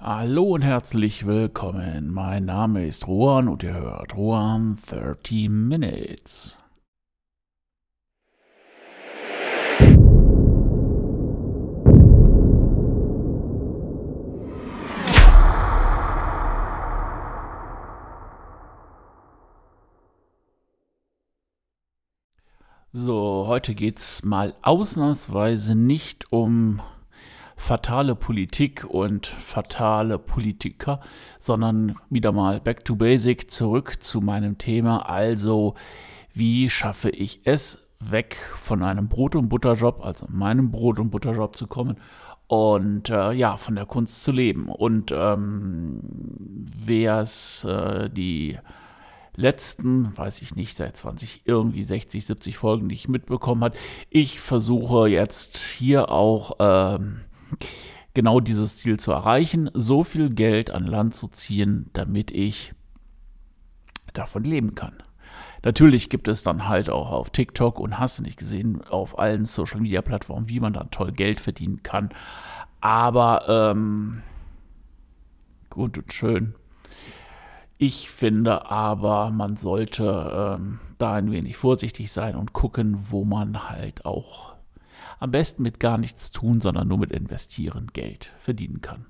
Hallo und herzlich willkommen. Mein Name ist Rohan und ihr hört Rohan 30 Minutes. So, heute geht's mal ausnahmsweise nicht um fatale Politik und fatale Politiker, sondern wieder mal back to basic zurück zu meinem Thema. Also, wie schaffe ich es, weg von einem Brot- und Butterjob, also meinem Brot- und Butterjob zu kommen und äh, ja, von der Kunst zu leben. Und ähm, wer es äh, die letzten, weiß ich nicht, seit 20, irgendwie 60, 70 Folgen nicht mitbekommen hat, ich versuche jetzt hier auch ähm, genau dieses Ziel zu erreichen, so viel Geld an Land zu ziehen, damit ich davon leben kann. Natürlich gibt es dann halt auch auf TikTok und hast du nicht gesehen, auf allen Social Media Plattformen, wie man dann toll Geld verdienen kann. Aber ähm, gut und schön. Ich finde aber, man sollte ähm, da ein wenig vorsichtig sein und gucken, wo man halt auch am besten mit gar nichts tun, sondern nur mit investieren Geld verdienen kann.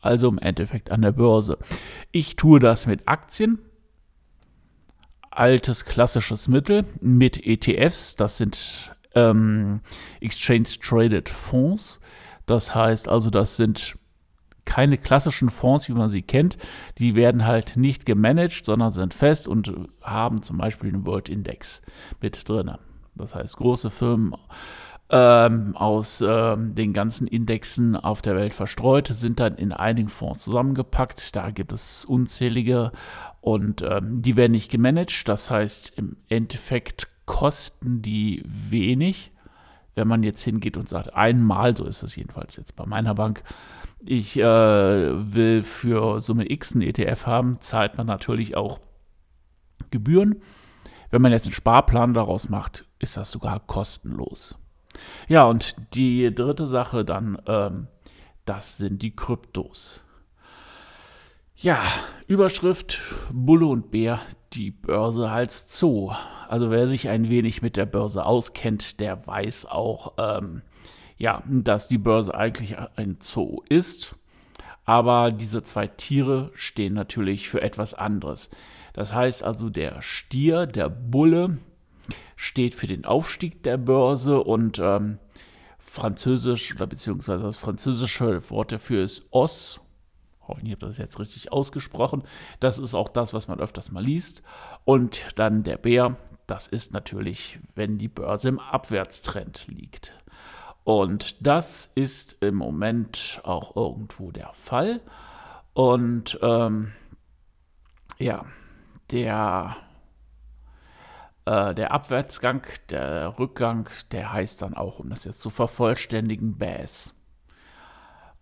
Also im Endeffekt an der Börse. Ich tue das mit Aktien, altes klassisches Mittel, mit ETFs, das sind ähm, Exchange Traded Fonds. Das heißt also, das sind keine klassischen Fonds, wie man sie kennt. Die werden halt nicht gemanagt, sondern sind fest und haben zum Beispiel einen World Index mit drin. Das heißt, große Firmen ähm, aus ähm, den ganzen Indexen auf der Welt verstreut, sind dann in einigen Fonds zusammengepackt. Da gibt es unzählige und ähm, die werden nicht gemanagt. Das heißt, im Endeffekt kosten die wenig. Wenn man jetzt hingeht und sagt, einmal, so ist es jedenfalls jetzt bei meiner Bank, ich äh, will für Summe X einen ETF haben, zahlt man natürlich auch Gebühren. Wenn man jetzt einen Sparplan daraus macht, ist das sogar kostenlos. Ja, und die dritte Sache dann, ähm, das sind die Kryptos. Ja, Überschrift Bulle und Bär, die Börse als Zoo. Also wer sich ein wenig mit der Börse auskennt, der weiß auch, ähm, ja, dass die Börse eigentlich ein Zoo ist. Aber diese zwei Tiere stehen natürlich für etwas anderes. Das heißt also, der Stier, der Bulle, steht für den Aufstieg der Börse und ähm, Französisch oder beziehungsweise das französische Wort dafür ist Os. Hoffentlich habe ich das jetzt richtig ausgesprochen. Das ist auch das, was man öfters mal liest. Und dann der Bär, das ist natürlich, wenn die Börse im Abwärtstrend liegt. Und das ist im Moment auch irgendwo der Fall. Und ähm, ja, der äh, der Abwärtsgang, der Rückgang, der heißt dann auch, um das jetzt zu vervollständigen, Bass.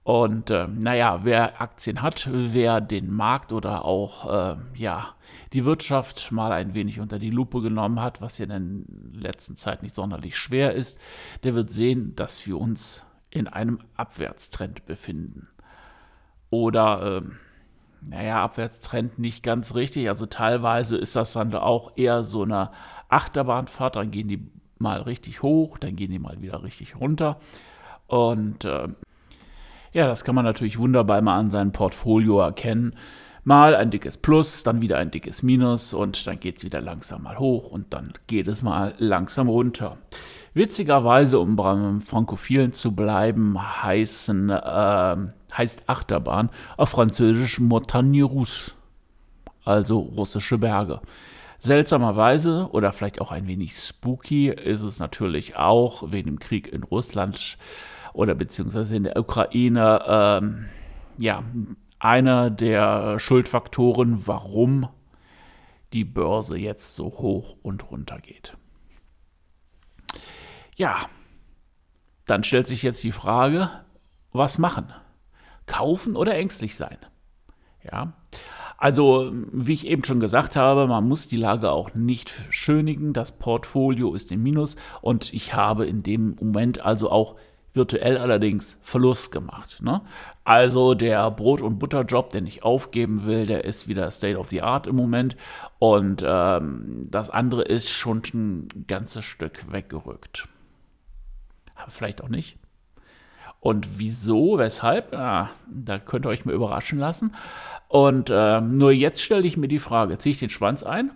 Und äh, naja, wer Aktien hat, wer den Markt oder auch äh, ja, die Wirtschaft mal ein wenig unter die Lupe genommen hat, was ja in der letzten Zeit nicht sonderlich schwer ist, der wird sehen, dass wir uns in einem Abwärtstrend befinden. Oder äh, naja, Abwärtstrend nicht ganz richtig. Also teilweise ist das dann auch eher so eine Achterbahnfahrt. Dann gehen die mal richtig hoch, dann gehen die mal wieder richtig runter. Und äh, ja, das kann man natürlich wunderbar mal an seinem Portfolio erkennen. Mal ein dickes Plus, dann wieder ein dickes Minus und dann geht es wieder langsam mal hoch und dann geht es mal langsam runter. Witzigerweise, um beim Frankophilen zu bleiben, heißen, äh, heißt Achterbahn auf Französisch Montagne Russe, also russische Berge. Seltsamerweise oder vielleicht auch ein wenig spooky ist es natürlich auch wegen dem Krieg in Russland oder beziehungsweise in der Ukraine ähm, ja einer der Schuldfaktoren, warum die Börse jetzt so hoch und runter geht. Ja, dann stellt sich jetzt die Frage, was machen? Kaufen oder ängstlich sein? Ja, also wie ich eben schon gesagt habe, man muss die Lage auch nicht schönigen. Das Portfolio ist im Minus und ich habe in dem Moment also auch virtuell allerdings Verlust gemacht. Ne? Also der Brot- und Butterjob, den ich aufgeben will, der ist wieder State of the Art im Moment. Und ähm, das andere ist schon ein ganzes Stück weggerückt. Vielleicht auch nicht. Und wieso, weshalb? Ja, da könnt ihr euch mal überraschen lassen. Und ähm, nur jetzt stelle ich mir die Frage, ziehe ich den Schwanz ein,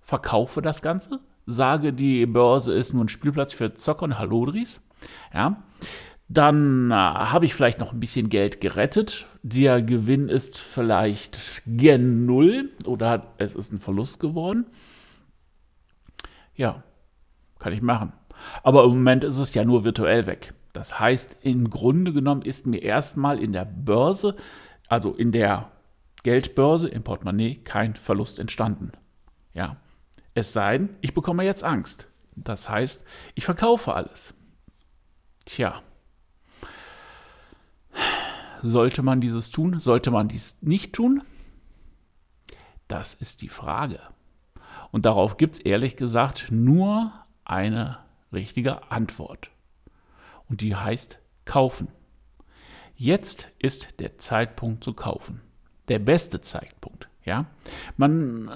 verkaufe das Ganze, sage, die Börse ist nur ein Spielplatz für Zocker und Hallodris, ja, dann äh, habe ich vielleicht noch ein bisschen Geld gerettet. Der Gewinn ist vielleicht gen Null oder es ist ein Verlust geworden. Ja, kann ich machen. Aber im Moment ist es ja nur virtuell weg. Das heißt, im Grunde genommen ist mir erstmal in der Börse, also in der Geldbörse, im Portemonnaie, kein Verlust entstanden. Ja, es sei denn, ich bekomme jetzt Angst. Das heißt, ich verkaufe alles. Tja. Sollte man dieses tun? Sollte man dies nicht tun? Das ist die Frage. Und darauf gibt es ehrlich gesagt nur eine richtige Antwort. Und die heißt kaufen. Jetzt ist der Zeitpunkt zu kaufen. Der beste Zeitpunkt. Ja, man äh,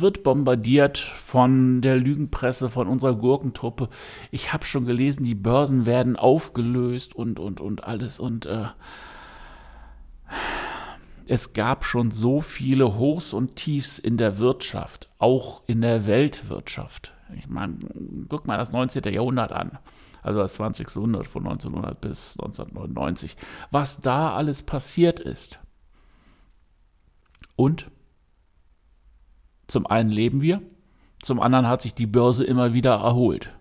wird bombardiert von der Lügenpresse, von unserer Gurkentruppe. Ich habe schon gelesen, die Börsen werden aufgelöst und und und alles und äh, es gab schon so viele Hochs und Tiefs in der Wirtschaft, auch in der Weltwirtschaft. Ich meine, guck mal das 19. Jahrhundert an, also das 20. Jahrhundert von 1900 bis 1999, was da alles passiert ist. Und zum einen leben wir, zum anderen hat sich die Börse immer wieder erholt.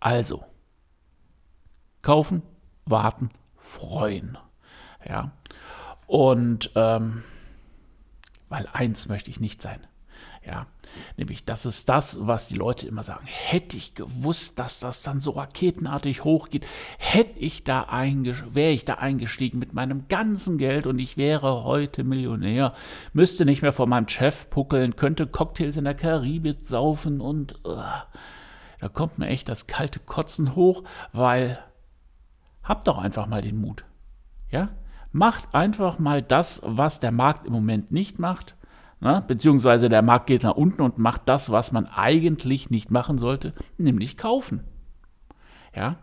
Also, kaufen, warten, freuen. Ja. Und ähm, weil eins möchte ich nicht sein. Ja, nämlich das ist das, was die Leute immer sagen. Hätte ich gewusst, dass das dann so raketenartig hochgeht, hätte ich da wäre ich da eingestiegen mit meinem ganzen Geld und ich wäre heute Millionär, müsste nicht mehr vor meinem Chef puckeln, könnte Cocktails in der Karibik saufen und uh, da kommt mir echt das kalte Kotzen hoch, weil habt doch einfach mal den Mut. Ja? Macht einfach mal das, was der Markt im Moment nicht macht Ne? Beziehungsweise der Markt geht nach unten und macht das, was man eigentlich nicht machen sollte, nämlich kaufen. Ja,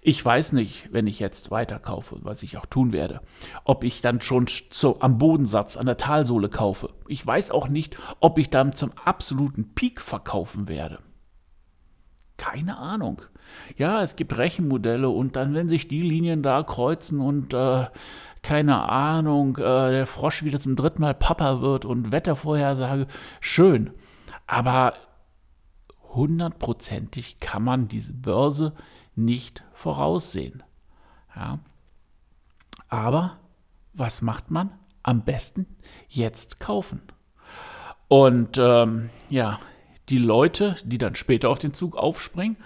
ich weiß nicht, wenn ich jetzt weiterkaufe, was ich auch tun werde, ob ich dann schon zu, am Bodensatz, an der Talsohle kaufe. Ich weiß auch nicht, ob ich dann zum absoluten Peak verkaufen werde. Keine Ahnung. Ja, es gibt Rechenmodelle und dann, wenn sich die Linien da kreuzen und äh, keine Ahnung, äh, der Frosch wieder zum dritten Mal Papa wird und Wettervorhersage, schön. Aber hundertprozentig kann man diese Börse nicht voraussehen. Ja. Aber was macht man? Am besten jetzt kaufen. Und ähm, ja, die Leute, die dann später auf den Zug aufspringen,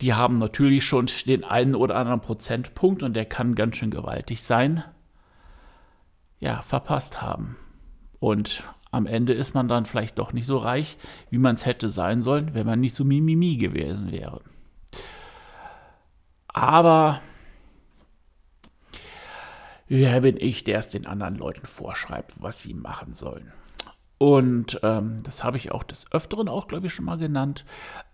die haben natürlich schon den einen oder anderen Prozentpunkt und der kann ganz schön gewaltig sein, ja, verpasst haben. Und am Ende ist man dann vielleicht doch nicht so reich, wie man es hätte sein sollen, wenn man nicht so mimimi gewesen wäre. Aber wer bin ich, der es den anderen Leuten vorschreibt, was sie machen sollen? Und ähm, das habe ich auch des Öfteren auch, glaube ich, schon mal genannt.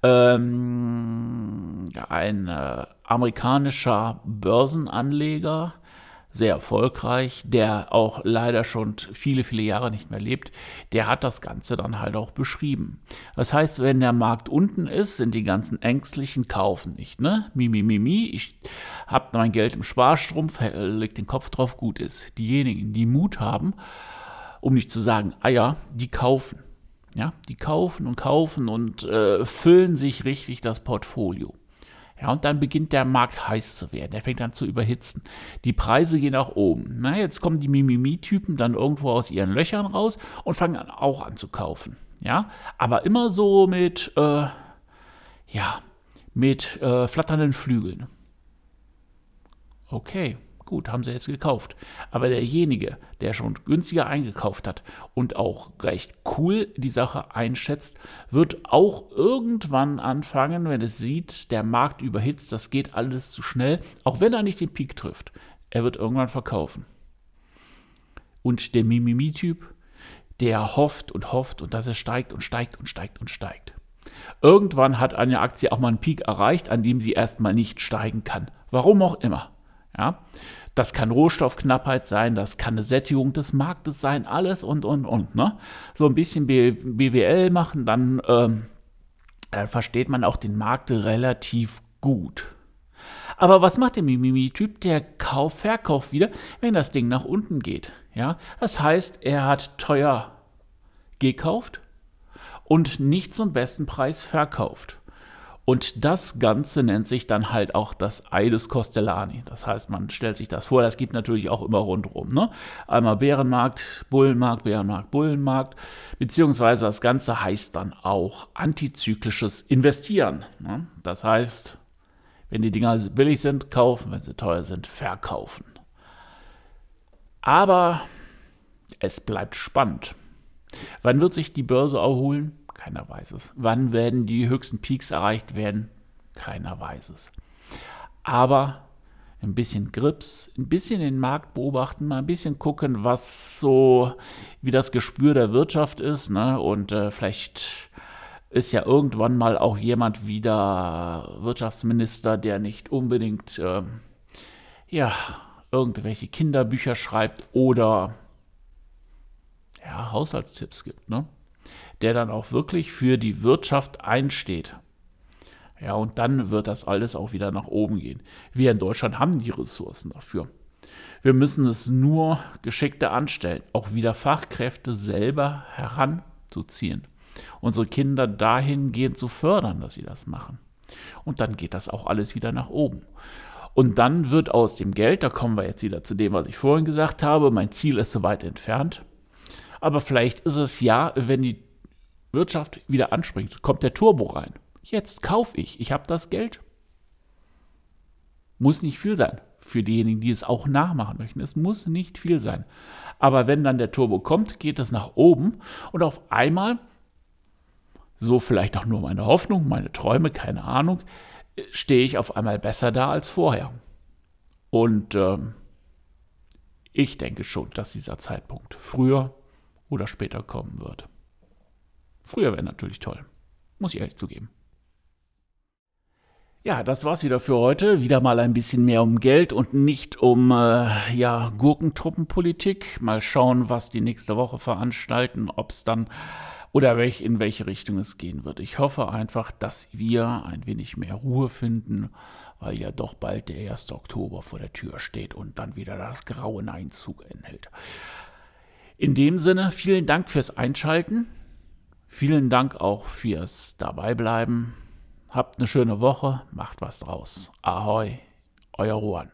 Ähm, ein äh, amerikanischer Börsenanleger, sehr erfolgreich, der auch leider schon viele, viele Jahre nicht mehr lebt, der hat das Ganze dann halt auch beschrieben. Das heißt, wenn der Markt unten ist, sind die ganzen Ängstlichen kaufen nicht, ne? Mimi, mi, mi, ich habe mein Geld im Sparstrumpf, leg den Kopf drauf, gut ist. Diejenigen, die Mut haben, um nicht zu sagen Eier, die kaufen. Ja, die kaufen und kaufen und äh, füllen sich richtig das Portfolio. Ja, und dann beginnt der Markt heiß zu werden. Der fängt an zu überhitzen. Die Preise gehen nach oben. Na, jetzt kommen die Mimimi-Typen dann irgendwo aus ihren Löchern raus und fangen dann auch an zu kaufen. Ja, aber immer so mit, äh, ja, mit äh, flatternden Flügeln. Okay, Gut, haben sie jetzt gekauft. Aber derjenige, der schon günstiger eingekauft hat und auch recht cool die Sache einschätzt, wird auch irgendwann anfangen, wenn es sieht, der Markt überhitzt, das geht alles zu schnell, auch wenn er nicht den Peak trifft. Er wird irgendwann verkaufen. Und der Mimimi-Typ, der hofft und hofft und dass es steigt und steigt und steigt und steigt. Irgendwann hat eine Aktie auch mal einen Peak erreicht, an dem sie erstmal nicht steigen kann. Warum auch immer. Ja? Das kann Rohstoffknappheit sein, das kann eine Sättigung des Marktes sein, alles und, und, und. Ne? So ein bisschen BWL machen, dann, ähm, dann versteht man auch den Markt relativ gut. Aber was macht der Mimimi-Typ? Der Kauf, Verkauf wieder, wenn das Ding nach unten geht. Ja? Das heißt, er hat teuer gekauft und nicht zum besten Preis verkauft. Und das Ganze nennt sich dann halt auch das Ei des Costellani. Das heißt, man stellt sich das vor, das geht natürlich auch immer rundherum. Ne? Einmal Bärenmarkt, Bullenmarkt, Bärenmarkt, Bullenmarkt. Beziehungsweise das Ganze heißt dann auch antizyklisches Investieren. Ne? Das heißt, wenn die Dinger billig sind, kaufen, wenn sie teuer sind, verkaufen. Aber es bleibt spannend. Wann wird sich die Börse erholen? Keiner weiß es. Wann werden die höchsten Peaks erreicht werden? Keiner weiß es. Aber ein bisschen Grips, ein bisschen den Markt beobachten, mal ein bisschen gucken, was so, wie das Gespür der Wirtschaft ist. Ne? Und äh, vielleicht ist ja irgendwann mal auch jemand wieder Wirtschaftsminister, der nicht unbedingt, äh, ja, irgendwelche Kinderbücher schreibt oder ja, Haushaltstipps gibt. Ne? Der dann auch wirklich für die Wirtschaft einsteht. Ja, und dann wird das alles auch wieder nach oben gehen. Wir in Deutschland haben die Ressourcen dafür. Wir müssen es nur geschickter anstellen, auch wieder Fachkräfte selber heranzuziehen. Unsere Kinder dahingehend zu fördern, dass sie das machen. Und dann geht das auch alles wieder nach oben. Und dann wird aus dem Geld, da kommen wir jetzt wieder zu dem, was ich vorhin gesagt habe, mein Ziel ist so weit entfernt. Aber vielleicht ist es ja, wenn die Wirtschaft wieder anspringt, kommt der Turbo rein. Jetzt kaufe ich. Ich habe das Geld. Muss nicht viel sein. Für diejenigen, die es auch nachmachen möchten. Es muss nicht viel sein. Aber wenn dann der Turbo kommt, geht es nach oben und auf einmal, so vielleicht auch nur meine Hoffnung, meine Träume, keine Ahnung, stehe ich auf einmal besser da als vorher. Und ähm, ich denke schon, dass dieser Zeitpunkt früher oder später kommen wird. Früher wäre natürlich toll. Muss ich ehrlich zugeben. Ja, das war's wieder für heute. Wieder mal ein bisschen mehr um Geld und nicht um äh, ja, Gurkentruppenpolitik. Mal schauen, was die nächste Woche veranstalten, ob es dann oder welch, in welche Richtung es gehen wird. Ich hoffe einfach, dass wir ein wenig mehr Ruhe finden, weil ja doch bald der 1. Oktober vor der Tür steht und dann wieder das graue Einzug enthält. In dem Sinne, vielen Dank fürs Einschalten. Vielen Dank auch fürs Dabeibleiben. Habt eine schöne Woche, macht was draus. Ahoi, euer Ruan.